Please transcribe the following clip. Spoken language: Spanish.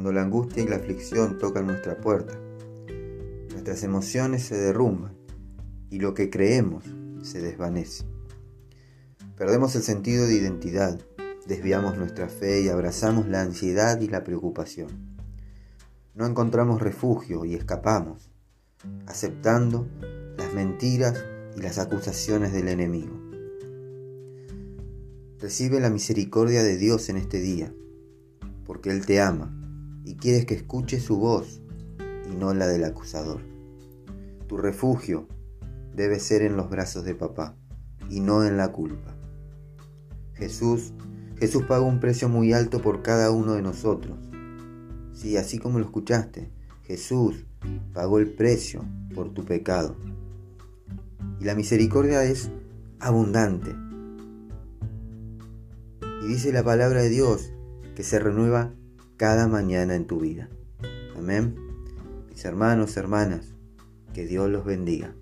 cuando la angustia y la aflicción tocan nuestra puerta. Nuestras emociones se derrumban y lo que creemos se desvanece. Perdemos el sentido de identidad, desviamos nuestra fe y abrazamos la ansiedad y la preocupación. No encontramos refugio y escapamos, aceptando las mentiras y las acusaciones del enemigo. Recibe la misericordia de Dios en este día, porque Él te ama y quieres que escuche su voz y no la del acusador. Tu refugio debe ser en los brazos de papá y no en la culpa. Jesús, Jesús pagó un precio muy alto por cada uno de nosotros. Sí, así como lo escuchaste, Jesús pagó el precio por tu pecado. Y la misericordia es abundante. Y dice la palabra de Dios que se renueva cada mañana en tu vida. Amén. Mis hermanos, hermanas, que Dios los bendiga.